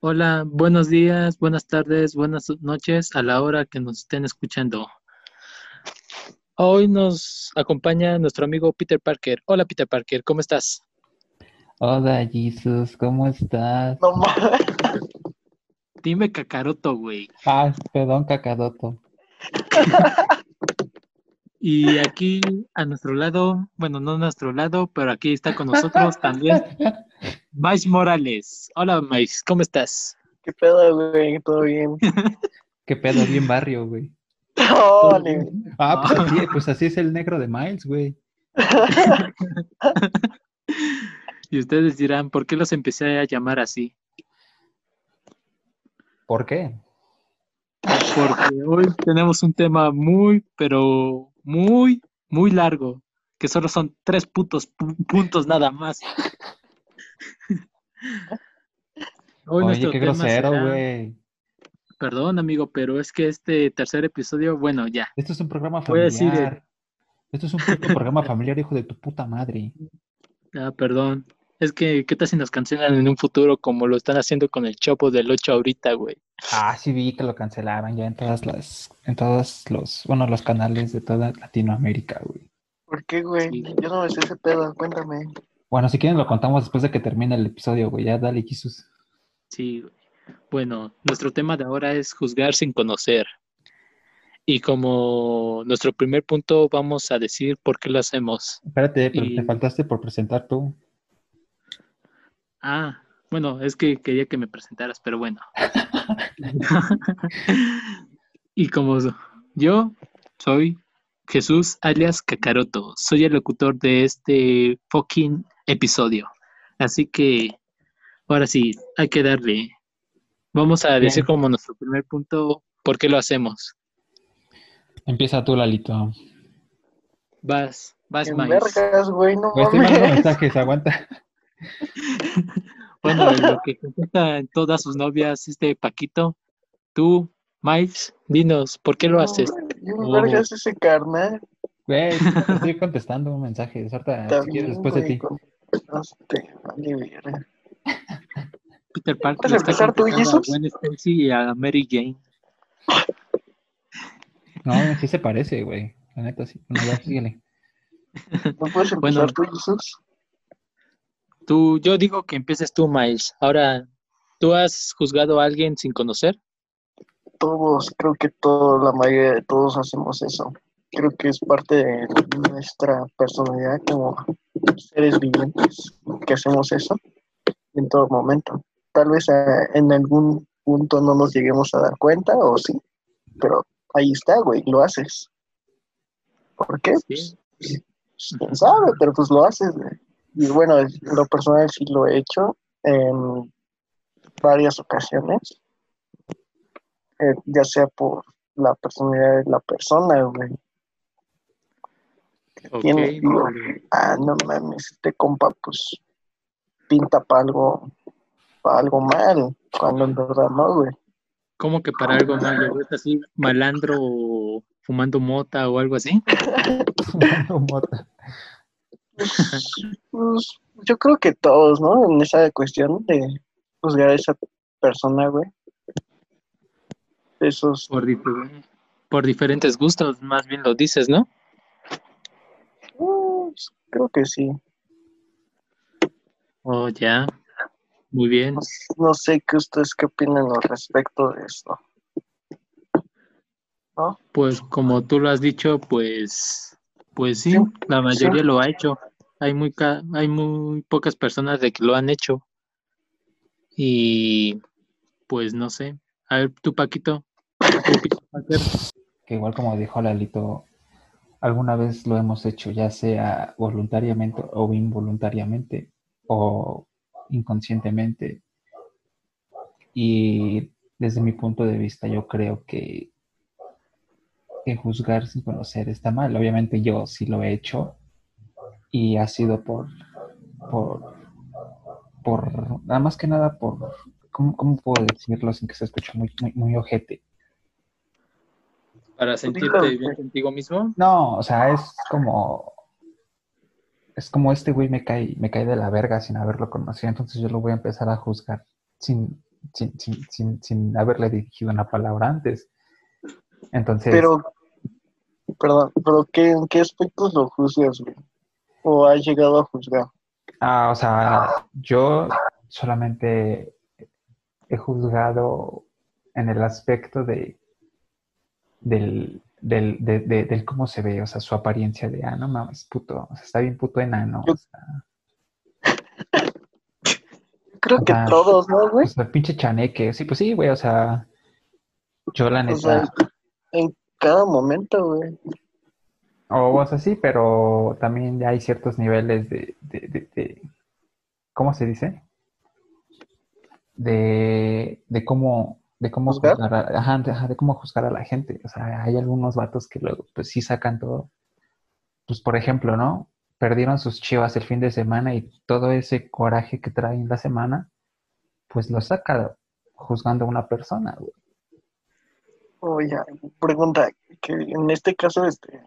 Hola, buenos días, buenas tardes, buenas noches a la hora que nos estén escuchando. Hoy nos acompaña nuestro amigo Peter Parker. Hola Peter Parker, ¿cómo estás? Hola Jesus, ¿cómo estás? No. Dime cacaroto, güey. Ah, perdón, cacadoto. Y aquí a nuestro lado, bueno, no a nuestro lado, pero aquí está con nosotros también Mais Morales. Hola Mais, ¿cómo estás? ¿Qué pedo, güey? ¿Todo bien? Qué pedo, bien barrio, güey. Ni- Ah, pues así, pues así es el negro de Miles, güey. Y ustedes dirán, ¿por qué los empecé a llamar así? ¿Por qué? Porque hoy tenemos un tema muy, pero muy, muy largo, que solo son tres putos pu- puntos nada más. Hoy Oye, qué grosero, será- güey. Perdón, amigo, pero es que este tercer episodio, bueno, ya. Esto es un programa Voy a decir, familiar. eh, Esto es un programa familiar, hijo de tu puta madre. Ah, perdón. Es que, ¿qué tal si nos cancelan en un futuro como lo están haciendo con el Chopo del 8 ahorita, güey? Ah, sí vi que lo cancelaron ya en todas las, en todos los, bueno, los canales de toda Latinoamérica, güey. ¿Por qué, güey? Sí. Yo no me sé ese pedo, cuéntame. Bueno, si quieren lo contamos después de que termine el episodio, güey. Ya dale, Jesus. Sí, güey. Bueno, nuestro tema de ahora es juzgar sin conocer. Y como nuestro primer punto, vamos a decir por qué lo hacemos. Espérate, pero Y- te faltaste por presentar tú. Ah, bueno, es que quería que me presentaras, pero bueno. y como yo soy Jesús alias Kakaroto, soy el locutor de este fucking episodio. Así que ahora sí, hay que darle. Vamos a decir como nuestro primer punto por qué lo hacemos. Empieza tú, Lalito. Vas, vas, vergas, güey, no Güey, estoy mandando mames. mensajes, aguanta. Bueno, en lo que contesta en todas sus novias este Paquito, tú, Miles, dinos, ¿por qué lo haces? Oh. vergas ese carnal. Güey, estoy contestando un mensaje. Ahorita, si quieres, después de ti. con- Vale, verga. Peter Parker ¿Vas a le está empezar tú, a? Gwen Stacy y a Mary Jane. No, sí se parece, güey. La neta, sí. Bueno, ya, síguele. ¿No puedes empezar Bueno. tú, Jesús? Tú, yo digo que empieces tú, Miles. Ahora, ¿tú has juzgado a alguien sin conocer? Todos, creo que todos, la mayoría de todos hacemos eso. Creo que es parte de nuestra personalidad como seres vivientes que hacemos eso en todo momento. Tal vez eh, en algún punto no nos lleguemos a dar cuenta o sí, pero ahí está, güey, lo haces. ¿Por qué? Sí. Pues, quién sabe, pero pues lo haces, güey. Y bueno, en lo personal sí lo he hecho en varias ocasiones, eh, ya sea por la personalidad de la persona, güey. Ok, Tiene, digo, vale. ah, no mames, este compa, pues, pinta para algo, para algo mal, cuando en verdad no, güey. ¿Cómo que para algo malo? ¿Es así malandro o fumando mota o algo así? Fumando mota. Pues, pues, yo creo que todos, ¿no? En esa cuestión de juzgar a esa persona, güey. Esos, por diferentes gustos, más bien lo dices, ¿no? Pues, creo que sí. Oh, ya. Muy bien. No, no sé qué ustedes qué opinan al respecto de esto. Pues como tú lo has dicho, pues, pues sí, Sí, la mayoría sí. lo ha hecho. Hay muy, ca- hay muy pocas personas de que lo han hecho. Y pues no sé. A ver, tú, Paquito. tú, Parker, Que igual como dijo Lalito, alguna vez lo hemos hecho, ya sea voluntariamente o involuntariamente o inconscientemente. Y desde mi punto de vista, yo creo que, juzgar sin conocer está mal. Obviamente yo sí lo he hecho y ha sido por, por, por, nada más que nada por, ¿cómo, cómo puedo decirlo sin que se escuche muy, muy, muy ojete? Para sentirte bien contigo mismo. No, o sea, es como. Es como este güey me cae, me cae de la verga sin haberlo conocido, entonces yo lo voy a empezar a juzgar sin, sin, sin, sin, sin haberle dirigido una palabra antes. Entonces, Pero, perdón, pero ¿qué, ¿en qué aspectos lo juzgas, güey? ¿O has llegado a juzgar? ah, o sea, yo solamente he juzgado en el aspecto de del, del, de- de- del cómo se ve, o sea, su apariencia de, ah, no mames, puto, o sea, está bien puto enano, o sea, Creo que todos, ¿no, o güey? sea, pinche chaneque, sí, pues sí, güey, o sea, yo la O neta, sea, en cada momento, güey. o, o sea, sí, pero también hay ciertos niveles de, de, de- de- ¿cómo se dice? De, de cómo, de cómo ¿Juzgar? juzgar a, ajá, de, ajá, de cómo juzgar a la gente. O sea, hay algunos vatos que luego, pues sí sacan todo. Pues, por ejemplo, ¿no? Perdieron sus chivas el fin de semana y todo ese coraje que traen la semana, pues lo saca juzgando a una persona, güey. Oye, pregunta, que en este caso, este,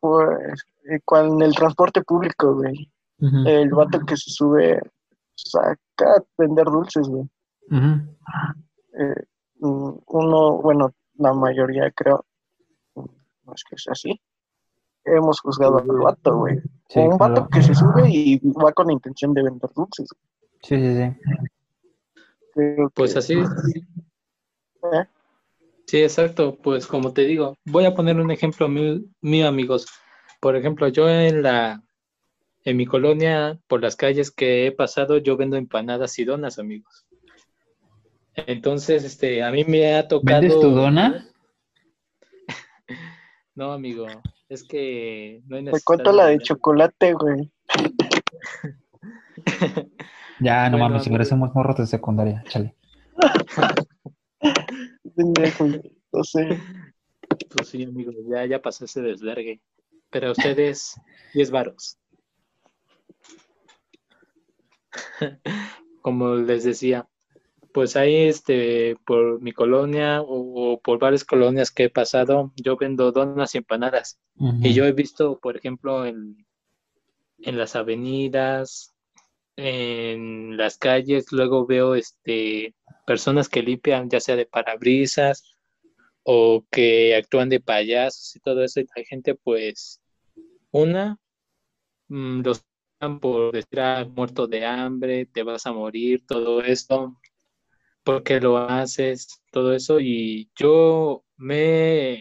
pues, eh, en el transporte público, güey, el vato que se sube, saca a vender dulces, güey. Eh, mm, uno, bueno, la mayoría creo, no es que sea así, hemos juzgado al vato, güey. Sí, un vato claro. que se sube y va con la intención de vender dulces. Sí, sí, sí. Creo Pues que- así, ¿eh? sí, exacto. Pues como te digo, voy a poner un ejemplo mío, mío, amigos. Por ejemplo, yo en la, en mi colonia, por las calles que he pasado, yo vendo empanadas y donas, amigos. Entonces, este, a mí me ha tocado. ¿Vendes tu dona? No, amigo, es que no hay necesidad cuento la de chocolate, güey. Ya, no Bueno, mames, si parecemos morros de secundaria, chale. No sé. Pues sí, amigo, ya, ya pasó ese desvergue. Pero ustedes, 10 varos. Como les decía, pues ahí este, por mi colonia o, o por varias colonias que he pasado, yo vendo donas y empanadas. Y yo he visto, por ejemplo, en, en las avenidas, en las calles, luego veo este, personas que limpian, ya sea de parabrisas o que actúan de payasos y todo eso, y la gente, pues, una, mm, los por decir, ah, muerto de hambre, te vas a morir, todo esto, ¿por qué lo haces? Todo eso, y yo me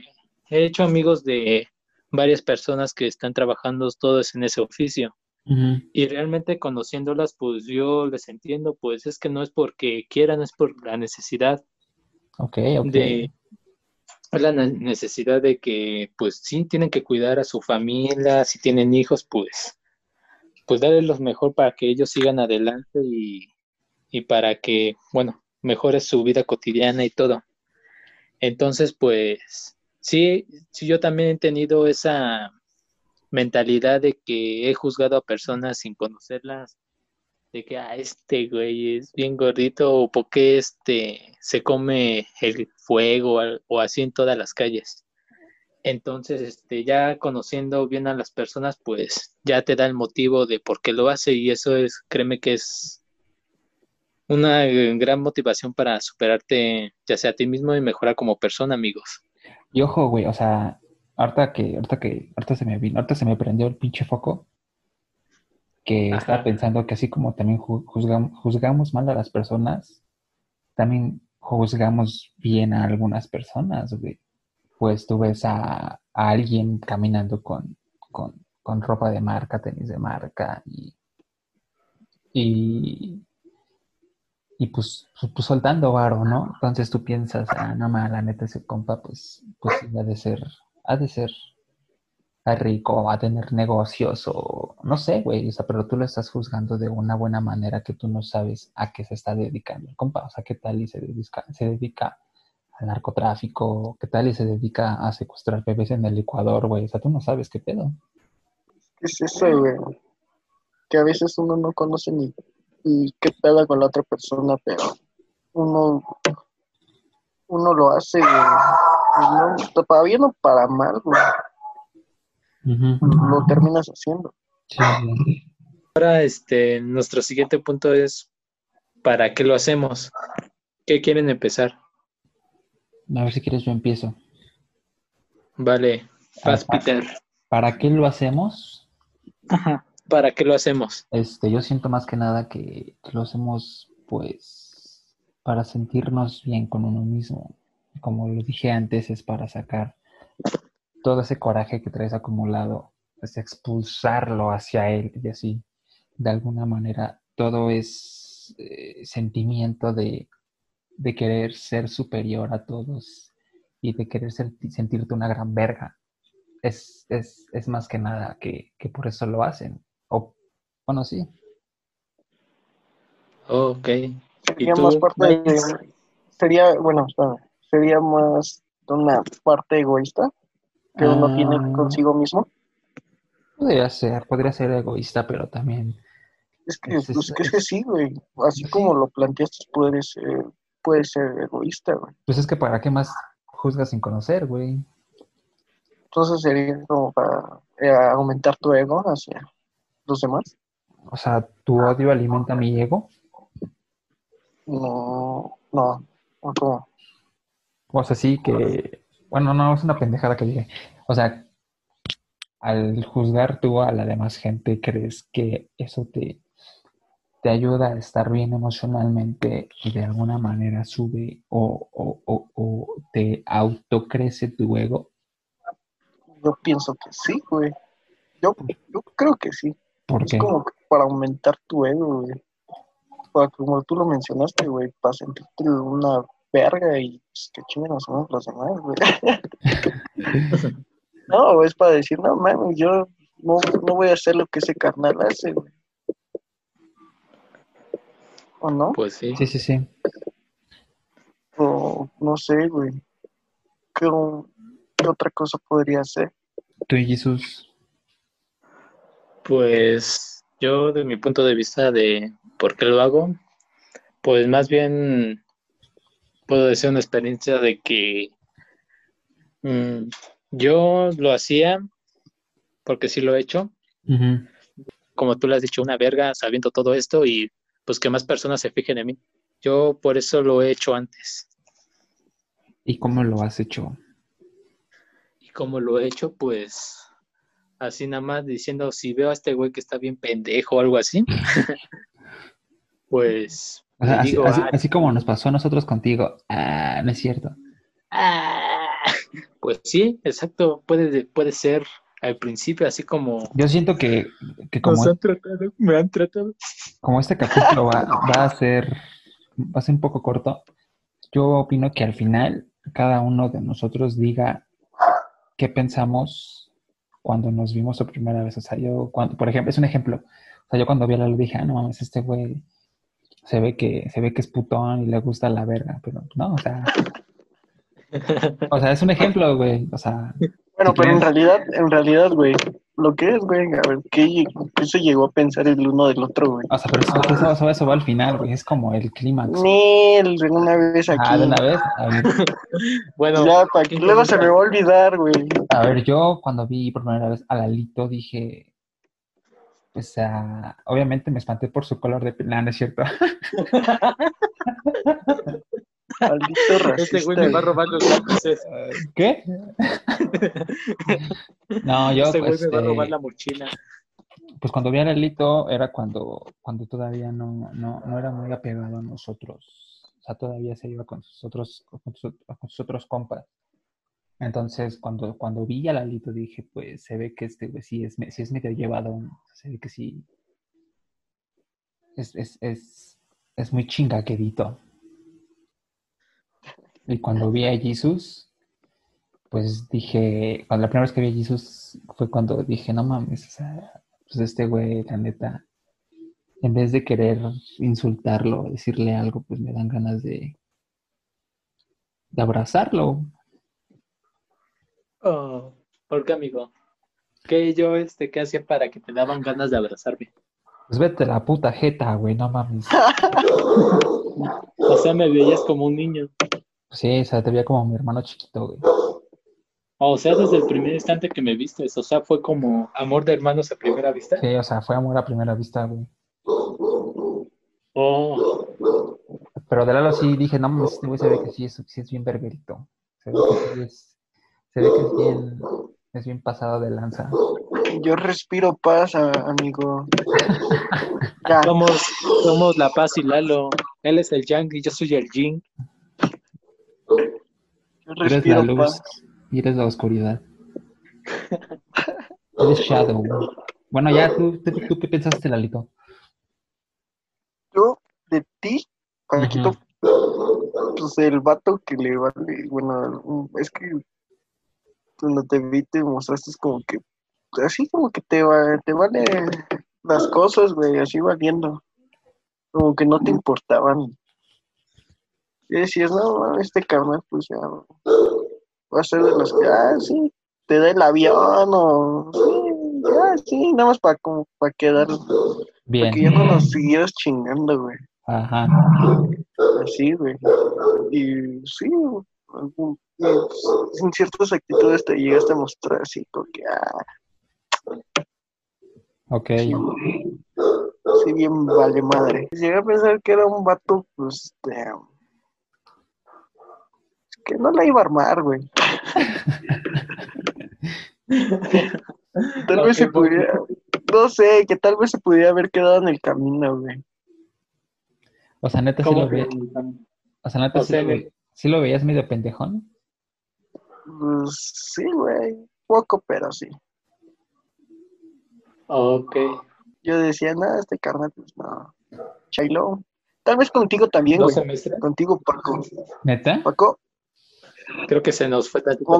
he hecho amigos de varias personas que están trabajando todos en ese oficio. Y realmente conociéndolas, pues yo les entiendo, pues es que no es porque quieran, es por la necesidad Ok, ok. de es la ne- necesidad de que pues sí tienen que cuidar a su familia, si tienen hijos, pues pues darles lo mejor para que ellos sigan adelante y, y para que, bueno, mejore su vida cotidiana y todo. Entonces, pues sí, sí yo también he tenido esa mentalidad de que he juzgado a personas sin conocerlas, de que ah, este güey es bien gordito o por qué este se come el fuego o así en todas las calles. Entonces, este, ya conociendo bien a las personas, pues ya te da el motivo de por qué lo hace y eso es, créeme que es una eh, gran motivación para superarte, ya sea a ti mismo y mejorar como persona, amigos. Y ojo, güey, o sea, ahorita que, ahorita que, ahorita se me vino, ahorita se me prendió el pinche foco, que Ajá. estaba pensando que así como también ju- juzgam- juzgamos mal a las personas, también juzgamos bien a algunas personas, güey. Pues tú ves a, a alguien caminando con, con, con ropa de marca, tenis de marca y, y, y pues, pues, pues soltando varo, ¿no? Entonces tú piensas, ah, no ma, la neta ese compa, pues, pues ha de ser, ha de ser rico, va a tener negocios o no sé, güey, o sea, pero tú lo estás juzgando de una buena manera que tú no sabes a qué se está dedicando el compa, o sea, qué tal y se dedica, se dedica al narcotráfico, qué tal y se dedica a secuestrar bebés en el Ecuador, güey, o sea, tú no sabes qué pedo. ¿Qué es eso, güey? Que a veces uno no conoce ni, ni qué pedo con la otra persona, pero uno, uno lo hace. Pues no, para bien o para mal, güey. Lo terminas haciendo. Sí. Ahora, este, nuestro siguiente punto es ¿para qué lo hacemos? ¿Qué quieren empezar? A ver si quieres yo empiezo. Vale, vas, Ah, Peter. ¿Para qué lo hacemos? Ajá. ¿Para qué lo hacemos? Este, yo siento más que nada que lo hacemos, pues, para sentirnos bien con uno mismo. Como lo dije antes, es para sacar todo ese coraje que traes acumulado, es expulsarlo hacia él y así, de alguna manera, todo es eh, sentimiento de, de querer ser superior a todos y de querer sentirte una gran verga. Es, es, es más que nada que, que por eso lo hacen. Sí. Ok. Sería tú, más parte de, sería, bueno, sería más una parte egoísta que uno tiene Ah. consigo mismo. Podría ser, podría ser egoísta, pero también Es que, Es- pues, es- que es que sí, güey. Así Sí. como lo planteaste, puede ser, puede ser egoísta, güey. Pues es que para qué más juzgas sin conocer, güey. Entonces sería como para eh, aumentar tu ego hacia los demás. O sea, tu odio alimenta mi ego. No, no, no. O sea, sí que, bueno, no, es una pendejada que dije. O sea, al juzgar tú a la demás gente, crees que eso te, te ayuda a estar bien emocionalmente y de alguna manera sube o, o, o, o te autocrece tu ego. Yo pienso que sí, güey. Yo, yo creo que sí. ¿Por Es qué? como que para aumentar tu ego, güey. Para, como tú lo mencionaste, güey, para sentirte una verga y pues, que a su madre los demás, güey. no, es para decir, no mames, yo no, no voy a hacer lo que ese carnal hace, güey. ¿O no? Pues sí. Sí, sí, sí. O no sé, güey. ¿Qué, qué otra cosa podría hacer? Tú y Jesús. Pues yo, de mi punto de vista de por qué lo hago, pues más bien puedo decir una experiencia de que mm, yo lo hacía porque sí lo he hecho, como tú le has dicho, una verga sabiendo todo esto y pues que más personas se fijen en mí. Yo por eso lo he hecho antes. ¿Y cómo lo has hecho? Y como lo he hecho, pues así nada más diciendo, si veo a este güey que está bien pendejo o algo así, pues O sea, le así, digo, así- "Ah, así como nos pasó a nosotros contigo. Ah, no es cierto. Ah, pues sí, exacto, puede, puede ser al principio así como Yo siento que, que como, nos han tratado, me han tratado. como este capítulo va, va a ser, va a ser un poco corto, yo opino que al final cada uno de nosotros diga qué pensamos cuando nos vimos por primera vez. O sea, yo, cuando, por ejemplo, es un ejemplo. O sea, yo cuando vi a Lalo dije, ah, no mames, este güey se ve que, se ve que es putón y le gusta la verga, pero no, o sea, o sea, es un ejemplo, güey. O sea, Bueno, ¿Tú pero en realidad, en realidad, güey, lo que es, güey, a ver, ¿qué, qué se llegó a pensar el uno del otro, güey? o sea, pero eso, eso, eso- eso va al final, güey. Es como el clímax. Nel, de una vez aquí. Ah, de una vez. A ver, Bueno, Ya, para que ¿quién luego se me va a olvidar, güey. a ver, yo cuando vi por primera vez a Lalito dije, o sea, obviamente me espanté por su color de piel, no, no es cierto. Maldito racista. este güey me va a robar los lápices. ¿Qué? No, yo Este güey pues, me va a eh, robar la mochila. pues cuando vi a Lalito era cuando, cuando todavía no, no, no era muy apegado a nosotros. O sea, todavía se iba con sus otros, con sus, con sus otros compas. Entonces, cuando, cuando vi a Lalito dije, pues se ve que este güey sí es, me- sí es medio llevado, se ve que sí es, es, es, es muy chingaquedito. Y cuando vi a Jesus, pues dije, cuando la primera vez que vi a Jesus fue cuando dije, no mames, o sea, pues este güey, la neta, en vez de querer insultarlo, decirle algo, pues me dan ganas de, de abrazarlo. Oh, ¿por qué, amigo? ¿Qué yo, este, qué hacía para que te daban ganas de abrazarme? Pues vete la puta jeta, güey, no mames. O sea, me veías como un niño. Sí, o sea, te veía como mi hermano chiquito, güey. O sea, desde el primer instante que me viste, o sea, fue como amor de hermanos a primera vista. Sí, o sea, fue amor a primera vista, güey. Oh, Pero de Lalo sí dije, no, mames, este güey se ve que sí es, sí es bien verguerito. Se ve que sí es, se ve que es bien, es bien pasado de lanza. Yo respiro paz, amigo. Somos, somos La Paz y Lalo. Él es el Yang y yo soy el Jin. Eres la luz paz. y eres la oscuridad. Eres Shadow. Bueno, ya, ¿tú, tú, tú qué pensaste, Lalito? Yo, de ti, Paquito, pues el vato que le vale, bueno, es que cuando te vi te mostraste como que, así como que te, va, te vale las cosas, güey, así valiendo. Como que no te importaban. Y decías, no, este carnal, pues ya va a ser de los que, ah, sí, te da el avión o, sí, ah, sí, nada más para como, para quedar, Bien. que ya no nos siguieras chingando, güey. Ajá. Así, güey. Y sí, algún- y, pues, en ciertas actitudes te llegaste a mostrar así, porque, ah, Ok. sí, sí, bien vale madre. Llegué a pensar que era un vato, pues, este, que no la iba a armar, güey. Tal vez se pudiera, no sé, que tal vez se pudiera haber quedado en el camino, güey. O sea, neta sí ¿Cómo lo que? ve. O sea, neta O sí, sea, lo, ve- sí lo veías medio pendejón. Pues sí, güey. Poco, pero sí. Ok. Yo decía, nada, este carnal, pues no. Chailo. Tal vez contigo también, güey. Contigo, Paco. ¿Neta? Paco, Creo que se nos fue tantito.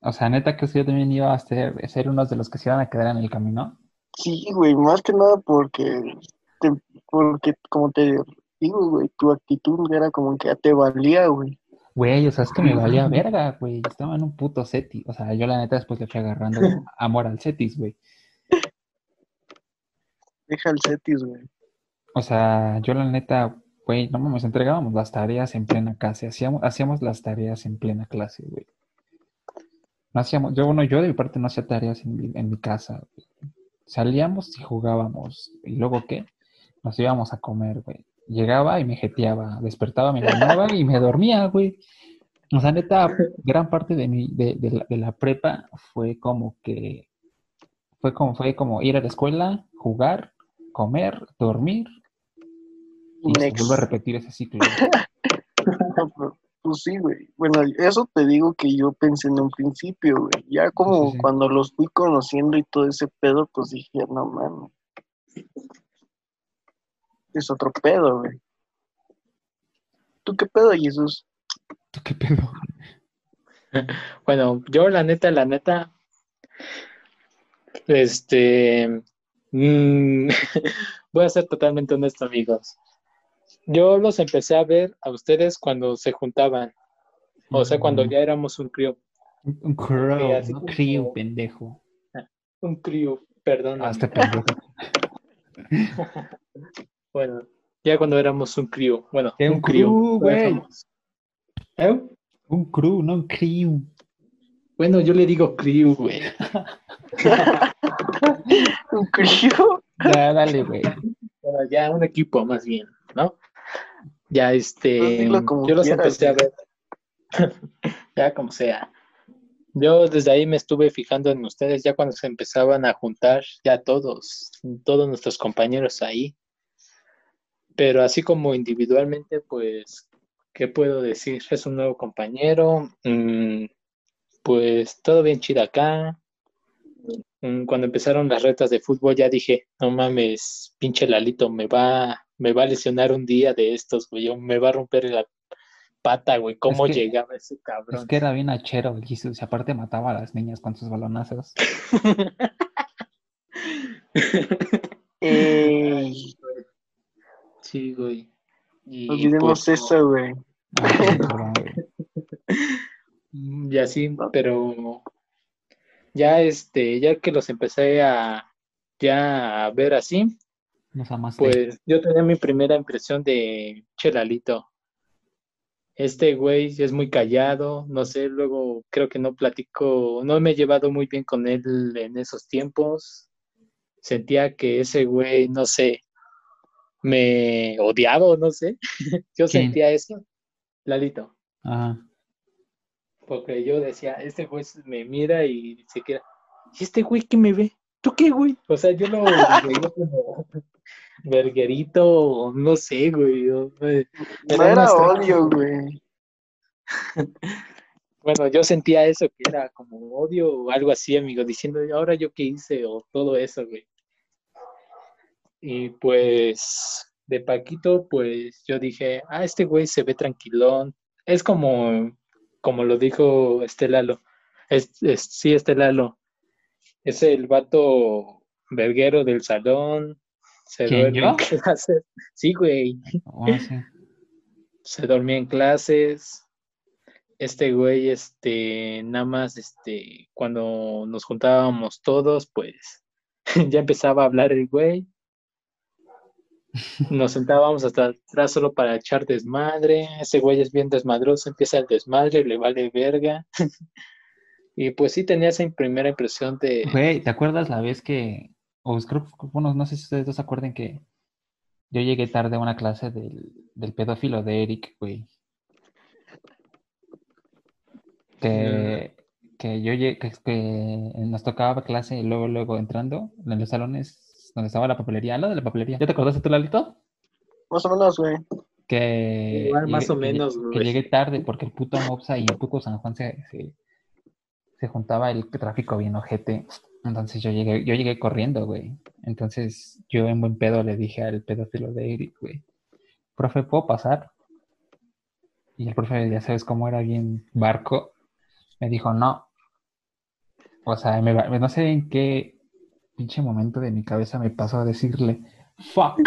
O sea, neta que usted también iba a ser, ser uno de los que se iban a quedar en el camino. sí, güey, más que nada porque, te- porque como te digo, güey, tu actitud era como que ya te valía, güey. Güey, o sea, es que me valía verga, güey. Yo estaba en un puto Cetis. O sea, yo la neta después le fui agarrando amor al Cetis, güey. Deja el Cetis, güey. O sea, yo la neta, güey, no mames, entregábamos las tareas en plena clase. Hacíamos, hacíamos las tareas en plena clase, güey. No hacíamos, yo, bueno, yo de mi parte no hacía tareas en mi, casa. Salíamos y jugábamos. ¿Y luego qué? Nos íbamos a comer, güey. Llegaba y me jeteaba. Despertaba, me bañaba y me dormía, güey. O sea, neta, gran parte de mi, de, de la, de la prepa fue como que, fue como, fue como ir a la escuela, jugar, comer, dormir y se vuelve a repetir ese ciclo. güey. Pues sí, güey. Bueno, eso te digo que yo pensé en un principio, güey. Ya como Sí, sí. cuando los fui conociendo y todo ese pedo, pues dije, no mames. Es otro pedo, güey. ¿Tú qué pedo, Jesús? ¿Tú qué pedo? Bueno, yo la neta, la neta, este, mm, voy a ser totalmente honesto, amigos. Yo los empecé a ver a ustedes cuando se juntaban, o sea, cuando ya éramos un crío, Un un no como- crew, pendejo. un crío, perdón. Ah, este pendejo. Bueno, ya cuando éramos un crío, bueno, ¿Qué, un crew, güey? éramos- ¿Eh? Un crew, no un crew. Bueno, yo le digo crío, güey. ¿Un crío? Ya, dale, güey. Bueno, ya un equipo más bien, ¿no? Ya este, yo los quieras, empecé a ver, ya como sea. Yo desde ahí me estuve fijando en ustedes, ya cuando se empezaban a juntar, ya todos, todos nuestros compañeros ahí. Pero así como individualmente, pues, ¿qué puedo decir? Es un nuevo compañero, mm, pues todo bien chido acá. Mm, Cuando empezaron las retas de fútbol ya dije, no mames, pinche Lalito, me va, me va a lesionar un día de estos, güey, o me va a romper la pata, güey, ¿cómo que- llegaba ese cabrón? Es que era bien achero, el Jesus. Y aparte mataba a las niñas con sus balonazos. Ey, Sí, güey. Y, olvidemos pues, eso, güey. Y así, pero ya este, ya que los empecé a ya a ver así, Nos amaste. pues yo tenía mi primera impresión de Chelalito. Este güey es muy callado, no sé, luego creo que no platico, no me he llevado muy bien con él en esos tiempos. Sentía que ese güey, no sé, me odiaba o no sé. Yo ¿Quién? sentía eso. Lalito. Ajá. Porque yo decía, este güey me mira y se queda. ¿Y este güey qué me ve? ¿Tú qué, güey? O sea, yo lo veía como verguerito, no sé, güey. yo, No era odio, güey. Bueno, yo sentía eso, que era como odio o algo así, amigo, diciendo, "¿Y ahora yo qué hice? O todo eso, güey. Y pues, de Paquito, pues yo dije, ah, este güey se ve tranquilón. Es como, como lo dijo Estelalo. Es, es, sí, Estelalo. Es el vato verguero del salón. Se ¿Quién, duerme yo? en clases. Sí, güey. Oh, sí. se dormía en clases. Este güey, este, nada más, este, cuando nos juntábamos todos, pues ya empezaba a hablar el güey. Nos sentábamos hasta atrás solo para echar desmadre. Ese güey es bien desmadroso, empieza el desmadre, le vale verga. Y pues sí tenía esa primera impresión de, Güey, ¿te acuerdas la vez que, o creo, bueno, no sé si ustedes dos se acuerdan que yo llegué tarde a una clase del, del pedófilo de Eric, güey. Que, que yo llegué, que, que nos tocaba clase y luego, luego entrando en los salones donde estaba la papelería, lado de la papelería. ¿Ya te acordaste tú, Lalito? Más o menos, güey. Que Igual, más llegué- o menos, que, güey. que llegué tarde porque el puto Mopsa y el puto San Juan se, se, se juntaba el tráfico bien ojete. Entonces yo llegué, yo llegué corriendo, güey. Entonces yo en buen pedo le dije al pedófilo de Eric, güey, profe, ¿puedo pasar? Y el profe, ya sabes cómo era bien barco, me dijo, no. O sea, me va- no sé en qué pinche momento de mi cabeza me pasó a decirle, fuck.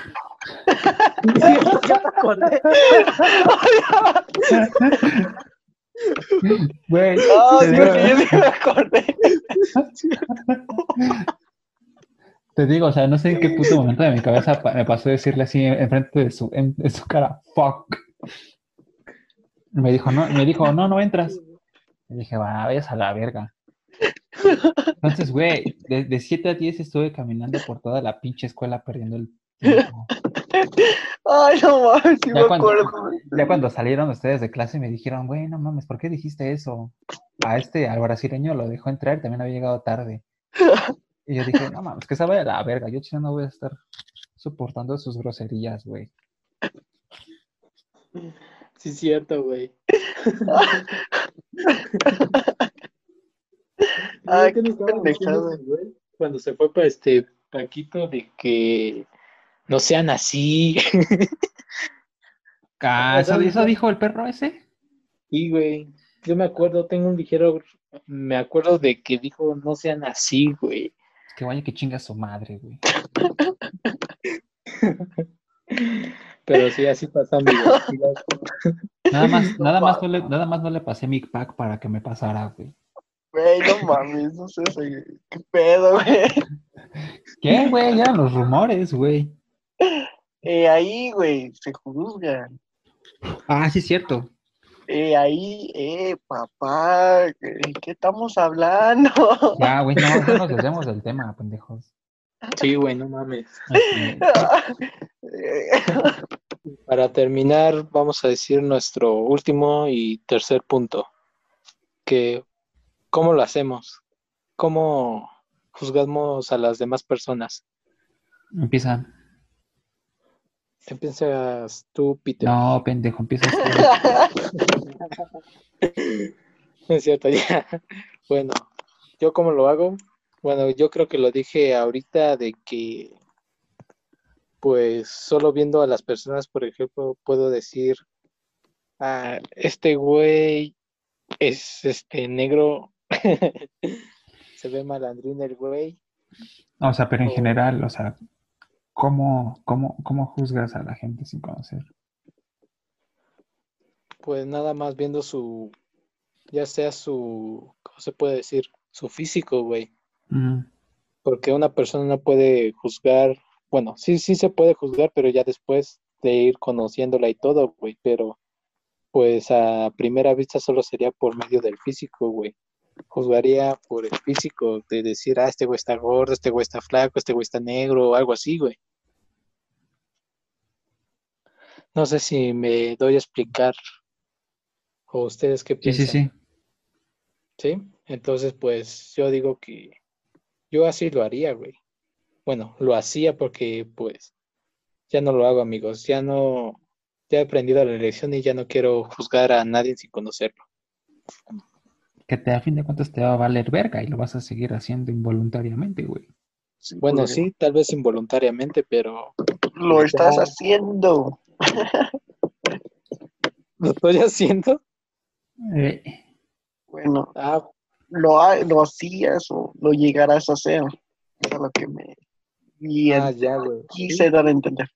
Güey, te digo- porque yo sí me acordé. Te digo, o sea, no sé en qué puto momento de mi cabeza me pasó a decirle así en- enfrente de su, en, en su cara, fuck. Me dijo, no, me dijo, no, no entras. Le dije, va, vayas a la verga. Entonces, güey, de, de 7 a 10 estuve caminando por toda la pinche escuela perdiendo el tiempo. Ay, no mames, sí Ya me cuando- acuerdo. güey. Ya cuando salieron ustedes de clase me dijeron, güey, no mames, ¿por qué dijiste eso? A este, al brasileño lo dejó entrar, también había llegado tarde. Y yo dije, no mames, que se vaya a la verga, yo chino no voy a estar soportando sus groserías, güey. Sí, cierto, güey. Ay, ¿Qué diciendo güey? Cuando se fue para este Paquito de que no sean así. ¿Eso, ¿sabes eso dijo el perro ese? Y güey, yo me acuerdo, tengo un ligero, me acuerdo de que dijo no sean así, güey. Que vaya que chinga su madre, güey. Pero sí, así pasa, amigo. Sí, ya- Nada más, nada más no le, nada más no le pasé mi pack para que me pasara, güey. Güey, no mames, no sé, güey. qué pedo, güey. ¿Qué, güey? Ya eran los rumores, güey. Eh, ahí, güey, se juzgan. Ah, sí, es cierto. Eh, ahí, eh, papá, ¿de qué estamos hablando? Ya, güey, no, no nos desviamos del tema, pendejos. Sí, güey, no mames. Para terminar, vamos a decir nuestro último y tercer punto. Que, ¿cómo lo hacemos? ¿Cómo juzgamos a las demás personas? empieza. Empiezas tú, Peter. No, pendejo, empiezas tú. No es cierto, ya. Bueno, ¿yo cómo lo hago? Bueno, yo creo que lo dije ahorita de que, pues, solo viendo a las personas, por ejemplo, puedo decir, ah, este güey es este negro, se ve malandrín el güey. O sea, pero en O- general, o sea, ¿cómo, cómo, cómo juzgas a la gente sin conocer? Pues nada más viendo su, ya sea su, ¿cómo se puede decir? Su físico, güey. Porque una persona no puede juzgar, bueno, sí, sí se puede juzgar, pero ya después de ir conociéndola y todo, güey, pero pues a primera vista solo sería por medio del físico, güey. Juzgaría por el físico, de decir, ah, este güey está gordo, este güey está flaco, este güey está negro, o algo así, güey. No sé si me doy a explicar o ustedes qué Sí, piensan. sí, sí. ¿Sí? Entonces, pues yo digo que yo así lo haría, güey. Bueno, lo hacía porque pues ya no lo hago, amigos. Ya no, ya he aprendido la lección y ya no quiero juzgar a nadie sin conocerlo. Que te, a fin de cuentas te va a valer verga y lo vas a seguir haciendo involuntariamente, güey. Sí, Bueno, sí, tal vez involuntariamente, pero Lo estás haciendo. lo estoy haciendo. Eh, Bueno, Ah, lo, lo hacías o lo llegarás a hacer. Es a lo que me bien ah, ya, güey. quise dar a entender.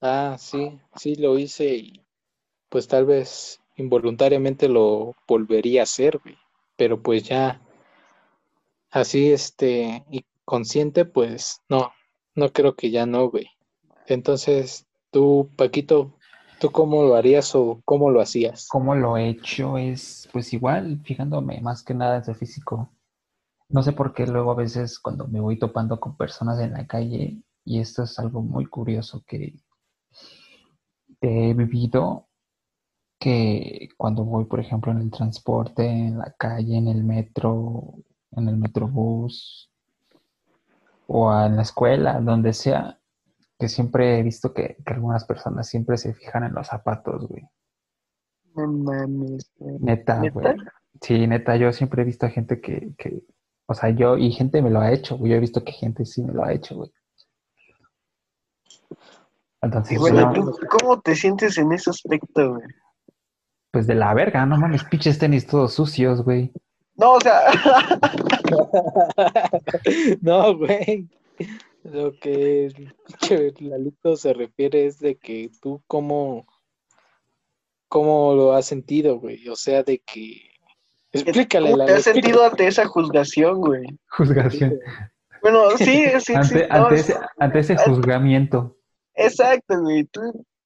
Ah, sí, sí lo hice y pues tal vez involuntariamente lo volvería a hacer, güey. Pero pues ya así, este, y consciente, pues no, no creo que ya no, güey. Entonces, tú, Paquito, ¿tú cómo lo harías o cómo lo hacías? ¿Cómo lo he hecho? Es pues igual, fijándome más que nada en físico. No sé por qué luego a veces cuando me voy topando con personas en la calle, y esto es algo muy curioso que he vivido, que cuando voy, por ejemplo, en el transporte, en la calle, en el metro, en el metrobús, o en la escuela, donde sea, que siempre he visto que, que algunas personas siempre se fijan en los zapatos, güey. No mames, güey. Neta, ¿Neta? güey. Sí, neta, yo siempre he visto a gente que, que, o sea, yo, y gente me lo ha hecho, güey. Yo he visto que gente sí me lo ha hecho, güey. Entonces, Y bueno, yo, ¿tú cómo te sientes en ese aspecto, güey? pues de la verga, no mames, pinches tenis todos sucios, güey. No, o sea, No, güey. Lo que Lalito se refiere es de que tú cómo, cómo lo has sentido, güey. O sea, de que... Explícale, ¿cómo te has sentido ante esa juzgación, güey? Juzgación. Bueno, sí, sí, sí. Ante, no, ante ese, ante ese juzgamiento. Exacto, güey. Tú,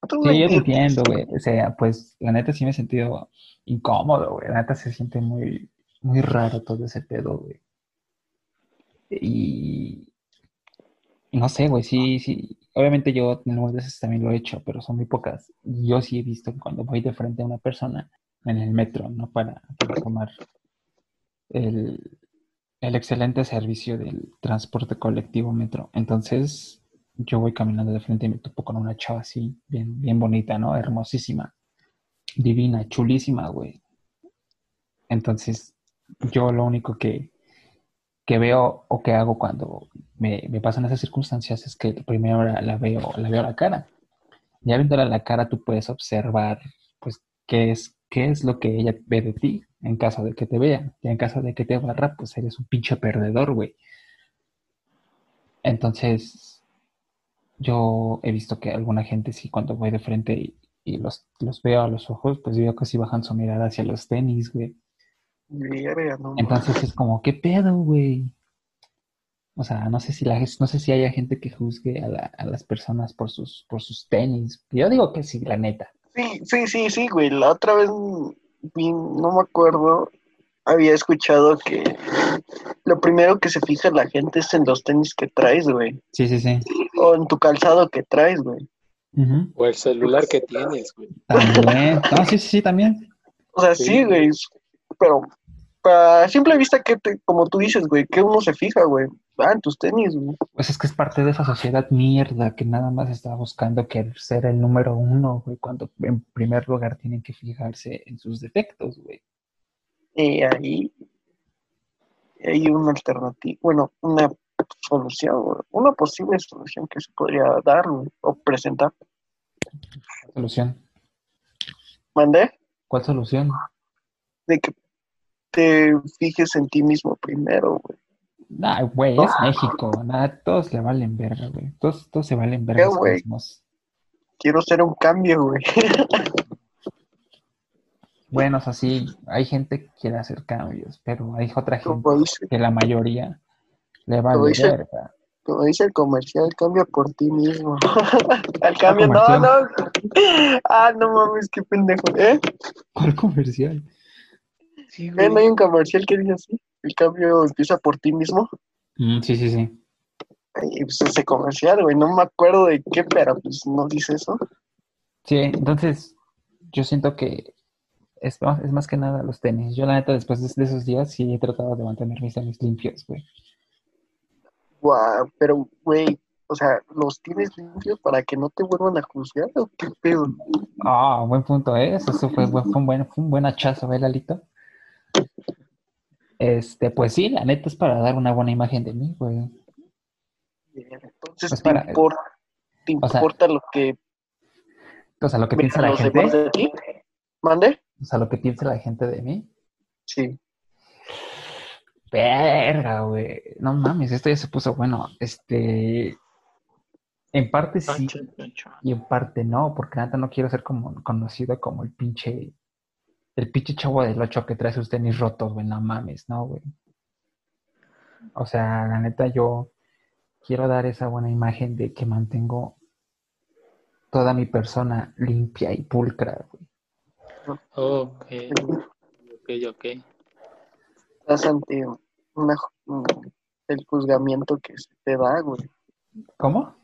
tú Sí, yo te entiendo, güey. O sea, pues la neta sí me he sentido incómodo, güey. La neta se siente muy, muy raro todo ese pedo, güey. Y no sé, güey, sí, sí. Obviamente yo algunas veces también lo he hecho, pero son muy pocas. Yo sí he visto cuando voy de frente a una persona en el metro, ¿no? Para, para tomar el, el excelente servicio del transporte colectivo metro. Entonces, yo voy caminando de frente y me topo con una chava así, bien, bien bonita, ¿no? Hermosísima, divina, chulísima, güey. Entonces, yo lo único que, que veo o que hago cuando me, me pasan esas circunstancias es que primero la, veo, la veo a la cara. Ya viéndola a la cara, tú puedes observar, pues, qué es, qué es lo que ella ve de ti en caso de que te vea. Y en caso de que te barra, pues eres un pinche perdedor, güey. Entonces, yo he visto que alguna gente sí cuando voy de frente y, y los, los veo a los ojos, pues veo que sí bajan su mirada hacia los tenis, güey. Entonces es como, ¿qué pedo, güey? O sea, no sé si la, no sé si haya gente que juzgue a, la- a las personas por sus, por sus tenis. Yo digo que sí, la neta. Sí, sí, sí, sí, güey. La otra vez, vi- no me acuerdo, había escuchado que lo primero que se fija la gente es en los tenis que traes, güey. Sí, sí, sí. O en tu calzado que traes, güey. O el celular que tienes, güey. También. No, sí, sí, sí, también. O sea, Sí. sí, güey. Pero a simple vista, que te, como tú dices, güey, que uno se fija, güey. Ah, en tus tenis, güey. Pues es que es parte de esa sociedad mierda que nada más está buscando querer ser el número uno, güey, cuando en primer lugar tienen que fijarse en sus defectos, güey. Y ahí hay una alternativa, bueno, una solución, güey, una posible solución que se podría dar güey, o presentar. Solución. Mandé ¿Cuál solución? de que te fijes en ti mismo primero, güey. Nah, güey, es México. Nada, todos le valen verga, güey. Todos, todos se valen verga. Quiero hacer un cambio, güey. Bueno, o sea, sí, hay gente que quiere hacer cambios, pero hay otra gente dice, que la mayoría le vale dice- verga. como dice el comercial, cambia por ti mismo. Al cambio, no, no. Ah, no mames, qué pendejo. ¿Eh? ¿Cuál comercial? Sí. ¿No hay un comercial que dice así? El cambio empieza por ti mismo. Mm, sí, sí, sí. Y pues ese comercial, güey, no me acuerdo de qué, pero pues no dice eso. Sí, entonces yo siento que es más, es más que nada los tenis. Yo la neta después de, de esos días sí he tratado de mantener mis tenis limpios, güey. Guau, pero, güey, o sea, ¿los tienes limpios para que no te vuelvan a juzgar o qué pedo? Ah, buen punto, ¿eh? Eso fue, fue un buen, fue un buen hachazo, ¿eh, Lalito? Este, pues sí, la neta es para dar una buena imagen de mí, güey. Bien, Entonces, Pues ¿te, o sea, importa lo que O sea, lo que piensa la gente, de ti? ¿Mande? o sea, lo que piensa la gente de mí. Sí. Verga, güey. No mames, esto ya se puso bueno. Este, en parte sí y en parte no, porque neta no quiero ser como conocido como el pinche, el pinche chavo del ocho que trae sus tenis rotos, güey. No mames, no, güey. O sea, la neta yo quiero dar esa buena imagen de que mantengo toda mi persona limpia y pulcra, güey. Ok, ok, ok. Estás ante una, el juzgamiento que se te da, güey. ¿Cómo?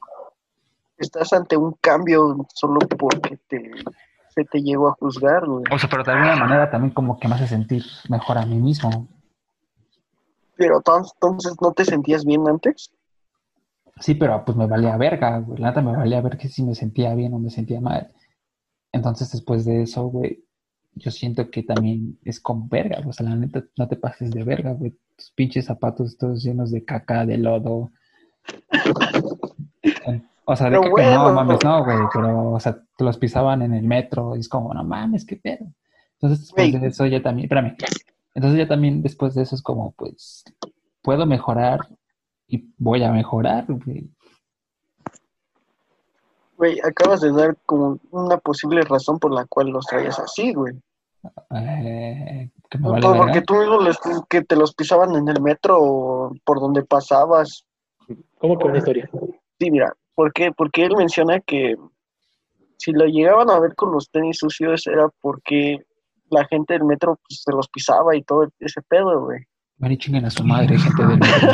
Estás ante un cambio solo porque te, te llegó a juzgar, güey. O sea, pero de alguna manera también como que me hace sentir mejor a mí mismo. Pero entonces, ¿no te sentías bien antes? Sí, pero pues me valía verga, güey. La neta me valía ver que si me sentía bien o me sentía mal. Entonces, después de eso, güey, yo siento que también es como verga, güey. O sea, la neta, no te pases de verga, güey. Tus pinches zapatos todos llenos de caca, de lodo. O sea, de Pero caca no, bueno. mames, no, güey. Pero, o sea, te los pisaban en el metro y es como, no mames, qué pedo. Entonces, después de eso ya también, espérame. Entonces ya también después de eso es como, pues, puedo mejorar y voy a mejorar, güey. Güey, acabas de dar como una posible razón por la cual los traías así, güey. Eh, que me vale verga. porque tú mismo les, que te los pisaban en el metro o por donde pasabas. ¿Cómo que una historia? Sí, mira, ¿por qué? Porque él menciona que si lo llegaban a ver con los tenis sucios era porque la gente del metro pues, se los pisaba y todo ese pedo, güey. Van y chinguen a su madre, gente del metro.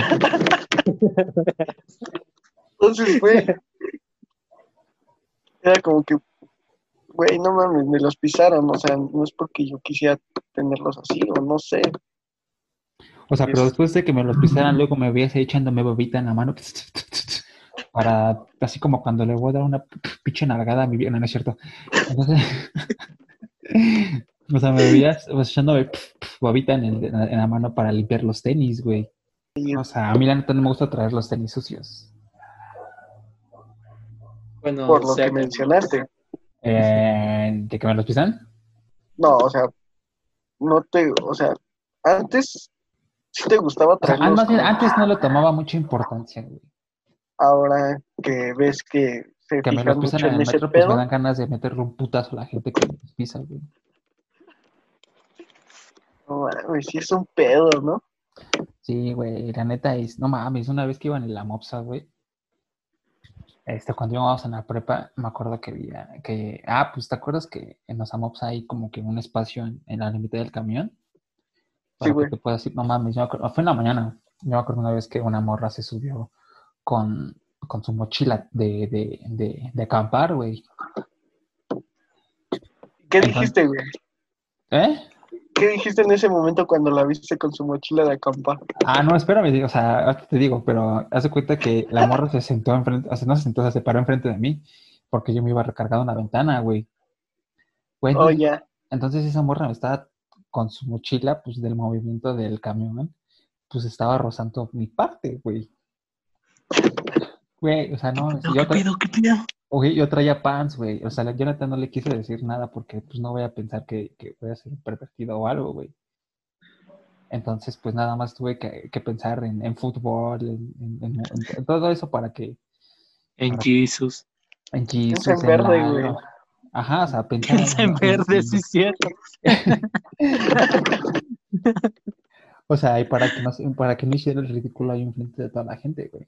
Entonces, güey, era como que, güey, no mames, me los pisaron, o sea, no es porque yo quisiera tenerlos así, o no sé. O sea, pero Es- después de que me los pisaran, luego me veías ahí echándome bobita en la mano. Para, así como cuando le voy a dar una pinche nalgada a mi vieja, no, no es cierto. Entonces, o sea, me veías pues, echándome bobita en, el- en la mano para limpiar los tenis, güey. O sea, a mí la neta no me gusta traer los tenis sucios. Bueno, por o lo sea que mencionaste. Eh, ¿De que me los pisan? No, o sea, no te, o sea, antes sí te gustaba O sea, traerlos, más bien, como antes no le tomaba mucha importancia, güey. Ahora que ves que se Que fijan mucho en en el ese metro, pues me dan ganas de meterle un putazo a la gente que me pisa, güey. No mames, sí es un pedo, ¿no? Sí, güey, la neta es, no mames, una vez que iban en la Mopsa, güey, este, cuando íbamos en la prepa, me acuerdo que había, que, ah, pues, ¿te acuerdas que en los Mopsa hay como que un espacio en, en la mitad del camión? Para güey. que te puedas ir, no mames, yo me acuerdo, fue en la mañana, yo me acuerdo una vez que una morra se subió con, con su mochila de, de, de, de acampar, güey. ¿Qué dijiste, güey? ¿Eh? ¿Qué dijiste en ese momento cuando la viste con su mochila de acampar? Ah, no, espérame, o sea, te digo, pero haz de cuenta que la morra se sentó enfrente, o sea, no se sentó, o sea, se paró enfrente de mí, porque yo me iba recargado en la ventana, güey. Güey, Oh, entonces, ya. entonces esa morra estaba con su mochila, pues, del movimiento del camión, pues, estaba rozando mi parte, güey. Güey, o sea, no, yo, ¿Qué pedo? Oye, yo traía pants, güey, o sea, la Jonathan no le quise decir nada porque, pues, no voy a pensar que, que voy a ser pervertido o algo, güey. Entonces, pues nada más tuve que, que pensar en, en fútbol, en, en- en- en todo eso para que En Jesus. en Jesus, en verde, güey. Ajá, o sea, pensar Piensa en verde, sí, es cierto. O sea, y para que no, se- para que no hiciera el ridículo ahí enfrente de toda la gente, güey.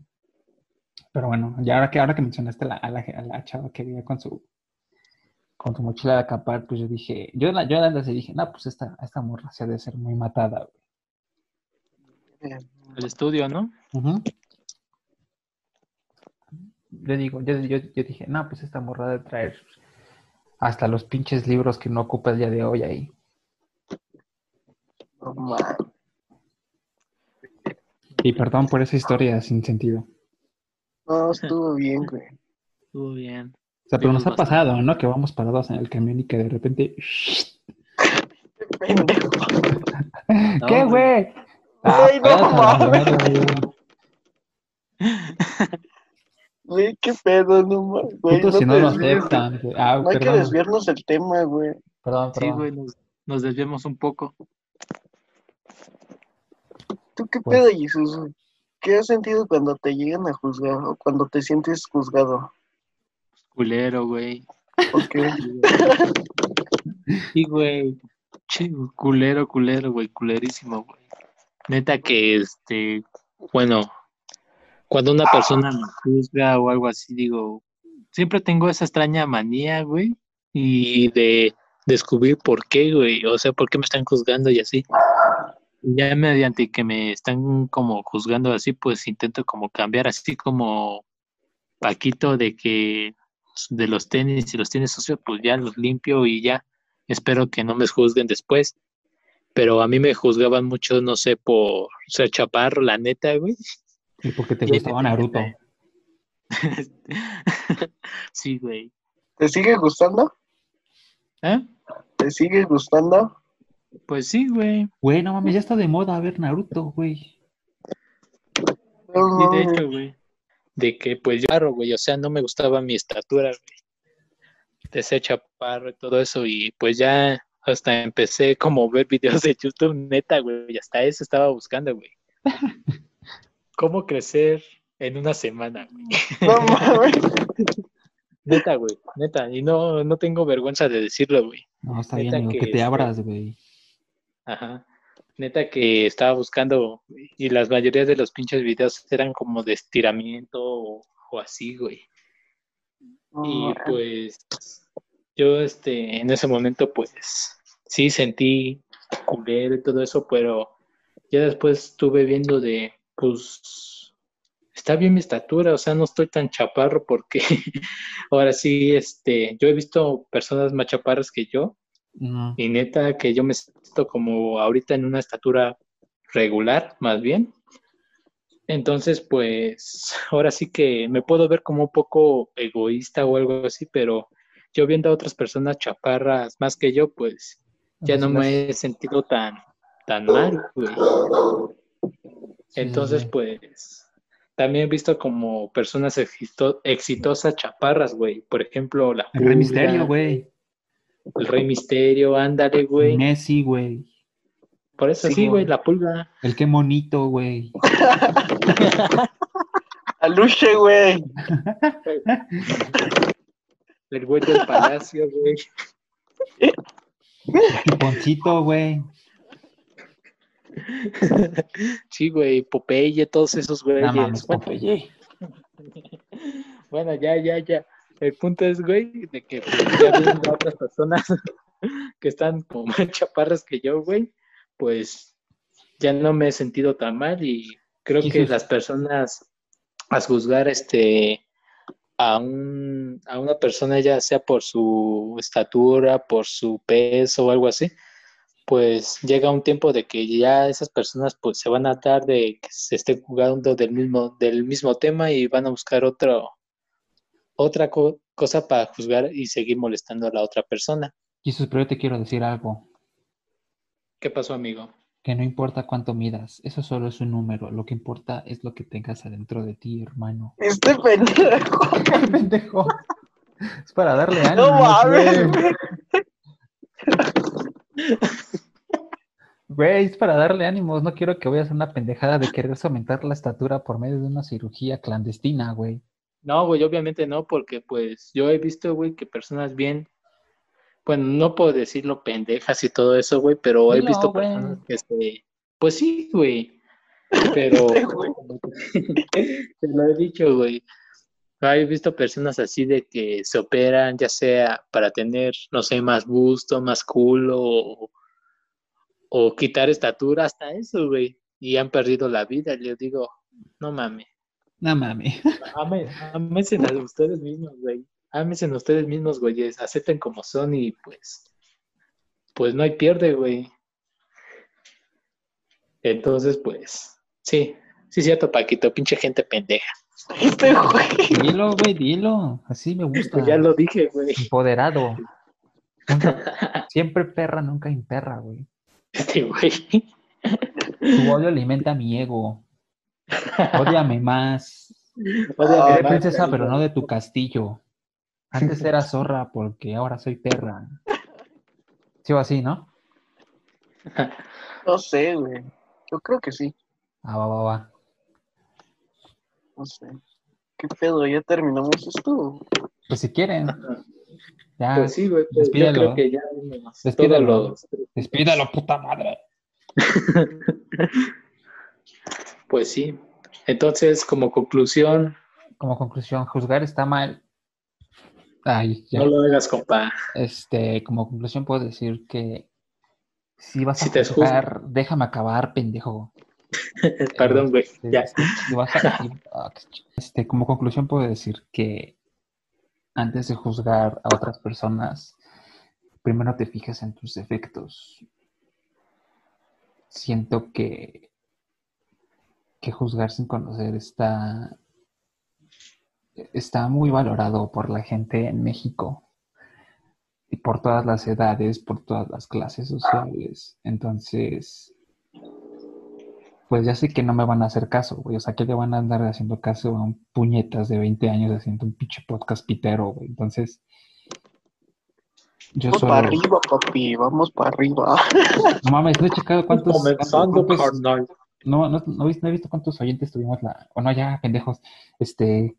Pero bueno, ya ahora que, ahora que mencionaste la- a, la, a la chava que vivía con su con su mochila de acampar, pues yo dije, yo, la- yo antes dije, no, pues esta, esta morra se ha de ser muy matada, güey. El estudio, ¿no? Ujú. Yo digo, yo, yo, yo dije, no, pues esta morra de traer Hasta los pinches libros que no ocupa el día de hoy ahí. Y perdón por esa historia sin sentido. No, estuvo bien, güey. Estuvo bien. O sea, pero nos ha pasado, ¿no? Que vamos parados en el camión y que de repente... Qué pendejo. ¿Qué, No, güey? Güey, no Ah, mames. verga, Güey, qué pedo, no mames. Güey, Puto no si no desvíes. aceptan. güey. Ah, No hay que desviarnos del tema, güey. Perdón, Sí, perdón. güey, nos, nos desviamos un poco. ¿Tú qué Pues- pedo, Jesús? ¿Qué has sentido cuando te llegan a juzgar o cuando te sientes juzgado? Culero, güey. ¿Por qué? Sí, güey. Che, culero, culero, güey. Culerísimo, güey. Neta que, este, bueno, cuando una persona me juzga o algo así, digo, siempre tengo esa extraña manía, güey, y de descubrir por qué, güey. O sea, por qué me están juzgando y así. Y Ya mediante que me están como juzgando así, pues intento como cambiar, así como Paquito de que de los tenis y los tenis sucios, pues ya los limpio y ya. Espero que no me juzguen después. Pero a mí me juzgaban mucho, no sé, por ser chaparro, la neta, güey. Y porque te gustaba Naruto. sí, güey. ¿Te sigue gustando? ¿Eh? ¿Te sigue gustando? Pues sí, güey. Güey, no mames, ya está de moda ver Naruto, güey. Y de hecho, güey. De que pues yo, güey, o sea, no me gustaba mi estatura, güey. De ser chaparro y todo eso. Y pues ya hasta empecé como a ver videos de YouTube, neta, güey. Y hasta eso estaba buscando, güey. ¿Cómo crecer en una semana, güey? No mames. Neta, güey, neta. Y no, no tengo vergüenza de decirlo, güey. No, está Neta bien, amigo, que que te este- abras, güey. Ajá. Neta que estaba buscando y las mayorías de los pinches videos eran como de estiramiento o, o así, güey. Y pues yo este en ese momento pues sí sentí culero y todo eso, pero ya después estuve viendo de pues está bien mi estatura, o sea, no estoy tan chaparro porque ahora sí este yo he visto personas más chaparras que yo Y neta que yo me siento como ahorita en una estatura regular, más bien. Entonces, pues, ahora sí que me puedo ver como un poco egoísta o algo así, pero yo viendo a otras personas chaparras más que yo, pues ya no me he sentido tan, tan mal, güey. Sí, Entonces, pues, también he visto como personas exito- exitosas chaparras, güey. Por ejemplo, la El Misterio, güey. El Rey Misterio, ándale, güey. Messi, güey. Por eso Sí, sí, güey, la pulga. El qué monito, güey. Aluche, güey. El güey del palacio, güey. Poncito, güey. Sí, güey, Popeye, todos esos güeyes. No mames, Bueno, Popeye. bueno, ya, ya, ya. El punto es, güey, de que pues, ya viendo a otras personas que están como más chaparras que yo, güey, pues ya no me he sentido tan mal y creo que las personas a juzgar este a un a una persona ya sea por su estatura, por su peso o algo así, pues llega un tiempo de que ya esas personas pues se van a dar de que se esté jugando del mismo del mismo tema y van a buscar otro otra co- cosa para juzgar y seguir molestando a la otra persona. Jesús, pero yo te quiero decir algo. ¿Qué pasó, amigo? Que no importa cuánto midas, eso solo es un número. Lo que importa es lo que tengas adentro de ti, hermano. Este pendejo. pendejo. Es para darle ánimo. No mames, güey. Güey, es para darle ánimos. No quiero que vayas a una pendejada de querer aumentar la estatura por medio de una cirugía clandestina, güey. No, güey, obviamente no, porque pues yo he visto, güey, que personas bien, bueno, no puedo decirlo pendejas y todo eso, güey, pero he visto güey. personas que se, pues sí, güey, pero Este te lo he dicho, güey. He visto personas así de que se operan, ya sea para tener, no sé, más busto, más culo, o, o quitar estatura, hasta eso, güey. Y han perdido la vida. Yo digo, no mames. No mames. Amen, a ustedes mismos, güey. ámense ustedes mismos, güeyes, acepten como son y pues, pues no hay pierde, güey. Entonces, pues, sí, sí, cierto, Paquito, pinche gente pendeja. Este güey. Dilo, güey, dilo. Así me gusta. Pues ya lo dije, güey. Empoderado. Siempre perra, nunca imperra, güey. Este güey. Tu odio alimenta mi ego. Ódiame más. Ódiame princesa, pero no de tu castillo. Antes era zorra porque ahora soy perra. Sí o así, ¿no? No sé, güey. Yo creo que sí. Ah, va, va, va. No sé. ¿Qué pedo? ¿Ya terminamos esto? Pues si quieren. Ya, Pues sí, güey. pues yo Despídelo. creo que ya vimos Despídelo. todos los- despídalo, puta madre. Pues sí. Entonces, como conclusión, Como conclusión, juzgar está mal. Ay, ya. no lo hagas, compa. Este, como conclusión puedo decir que si vas Si a te juzgar, déjame acabar, pendejo. Perdón, güey. Este, Ya. si vas a- ah, este, como conclusión puedo decir que antes de juzgar a otras personas, primero te fijas en tus defectos. Siento que, que juzgar sin conocer está, está muy valorado por la gente en México y por todas las edades, por todas las clases sociales. Entonces, pues ya sé que no me van a hacer caso, güey. O sea, que le van a andar haciendo caso a un puñetas de 20 años haciendo un pinche podcast pitero, güey. Entonces, yo Vamos solo... para arriba, papi. Vamos para arriba. No mames, no he checado cuántos... Comenzando, cuántos- carnal. No, no, no, he visto, cuántos oyentes tuvimos la... O no, ya, pendejos. Este...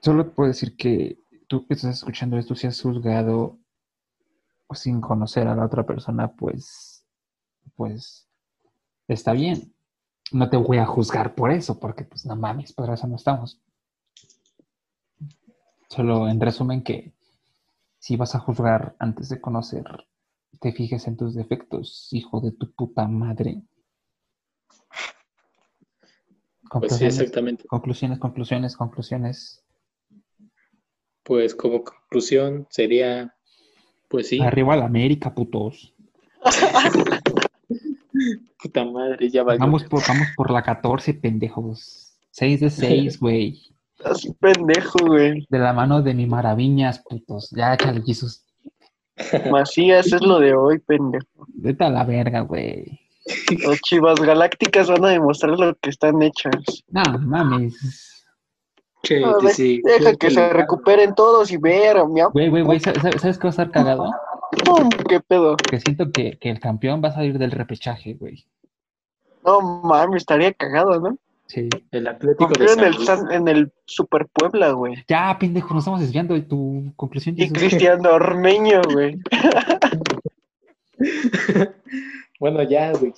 Solo puedo decir que tú que estás escuchando esto, si has juzgado sin conocer a la otra persona, pues... Pues... Está bien. No te voy a juzgar por eso, porque pues no mames, por eso no estamos. Solo en resumen que si vas a juzgar antes de conocer, te fijes en tus defectos, hijo de tu puta madre. Pues sí, Conclusiones, exactamente. conclusiones, conclusiones, conclusiones. Pues como conclusión sería, pues sí, Arriba la América, putos. puta madre, ya valió. Vamos por, vamos por la 14, pendejos. 6 de 6, güey. Así pendejo, güey. De la mano de mi maravillas, putos. Ya, échale, Jesus. Macías es lo de hoy, pendejo. Vete a la verga, güey. Las chivas galácticas van a demostrar lo que están hechas. No, mames. Che, No, sí. deja que se recuperen todos y ver, Güey, güey, güey, ¿sabes, qué va a estar cagado? ¡Pum! ¿Qué pedo? Que siento que, que el campeón va a salir del repechaje, güey. No mames, estaría cagado, ¿no? Sí. El Atlético de en San el. San- en el Super Puebla, güey. Ya, pendejo, nos estamos desviando de tu conclusión. Y. Cristiano Ormeño, güey. Bueno, ya, güey.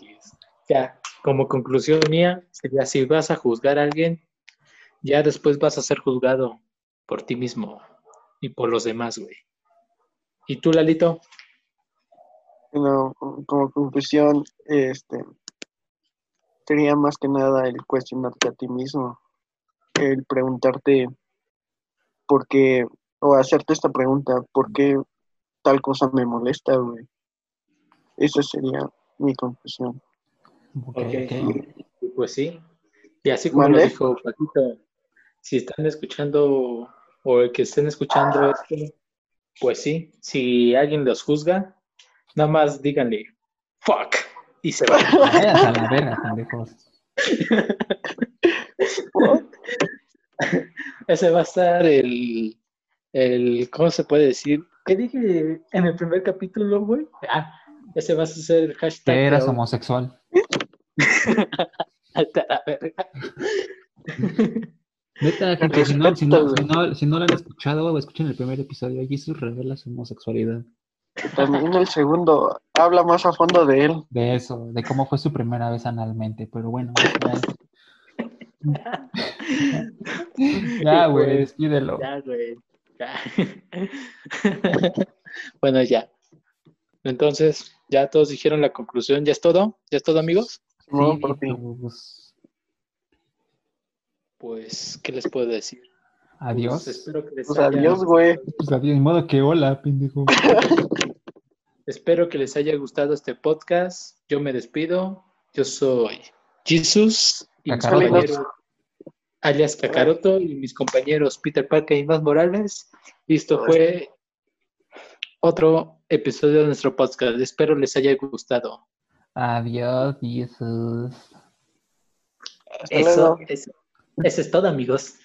Ya, como conclusión mía, sería si vas a juzgar a alguien, ya después vas a ser juzgado por ti mismo y por los demás, güey. ¿Y tú, Lalito? Bueno, como conclusión, este sería más que nada el cuestionarte a ti mismo, el preguntarte por qué, o hacerte esta pregunta, ¿por qué tal cosa me molesta, güey? Esa sería mi conclusión. Ok, Ok. ok. Y Pues sí. Y así como lo dijo Paquito, si están escuchando o el que estén escuchando esto, pues sí, si alguien los juzga, nada más díganle, fuck, y se va. A la verga, pendejos. Ese va a estar el, el, ¿cómo se puede decir? ¿Qué dije en el primer capítulo, güey? Ah, ese va a ser el hashtag. Que eras homosexual. Alta la verga. Neta, gente, si no, si, no, Respeto, si, no, si no lo han escuchado, escuchen el primer episodio. Jesus revela su homosexualidad. También el segundo habla más a fondo de él. De eso, de cómo fue su primera vez analmente. Pero bueno, ya, ya güey, Pues, despídelo. Ya, güey. Ya. bueno, ya. Entonces, ya todos dijeron la conclusión. ¿Ya es todo? ¿Ya es todo, amigos? No, Sí, pues, Pues, ¿qué les puedo decir? Adiós. Pues espero que les Pues haya, adiós, güey. Pues adiós, modo que hola, pendejo. espero que les haya gustado este podcast. Yo me despido. Yo soy Jesus y mis compañeros alias Kakaroto y mis compañeros Peter Parker y más Morales. Y esto fue otro episodio de nuestro podcast. Espero les haya gustado. Adiós, Jesús. Eso, eso, eso es todo, amigos.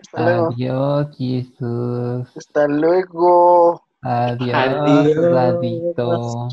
Hasta luego. Adiós, Jesús. Hasta luego. Adiós, Adiós. Radito.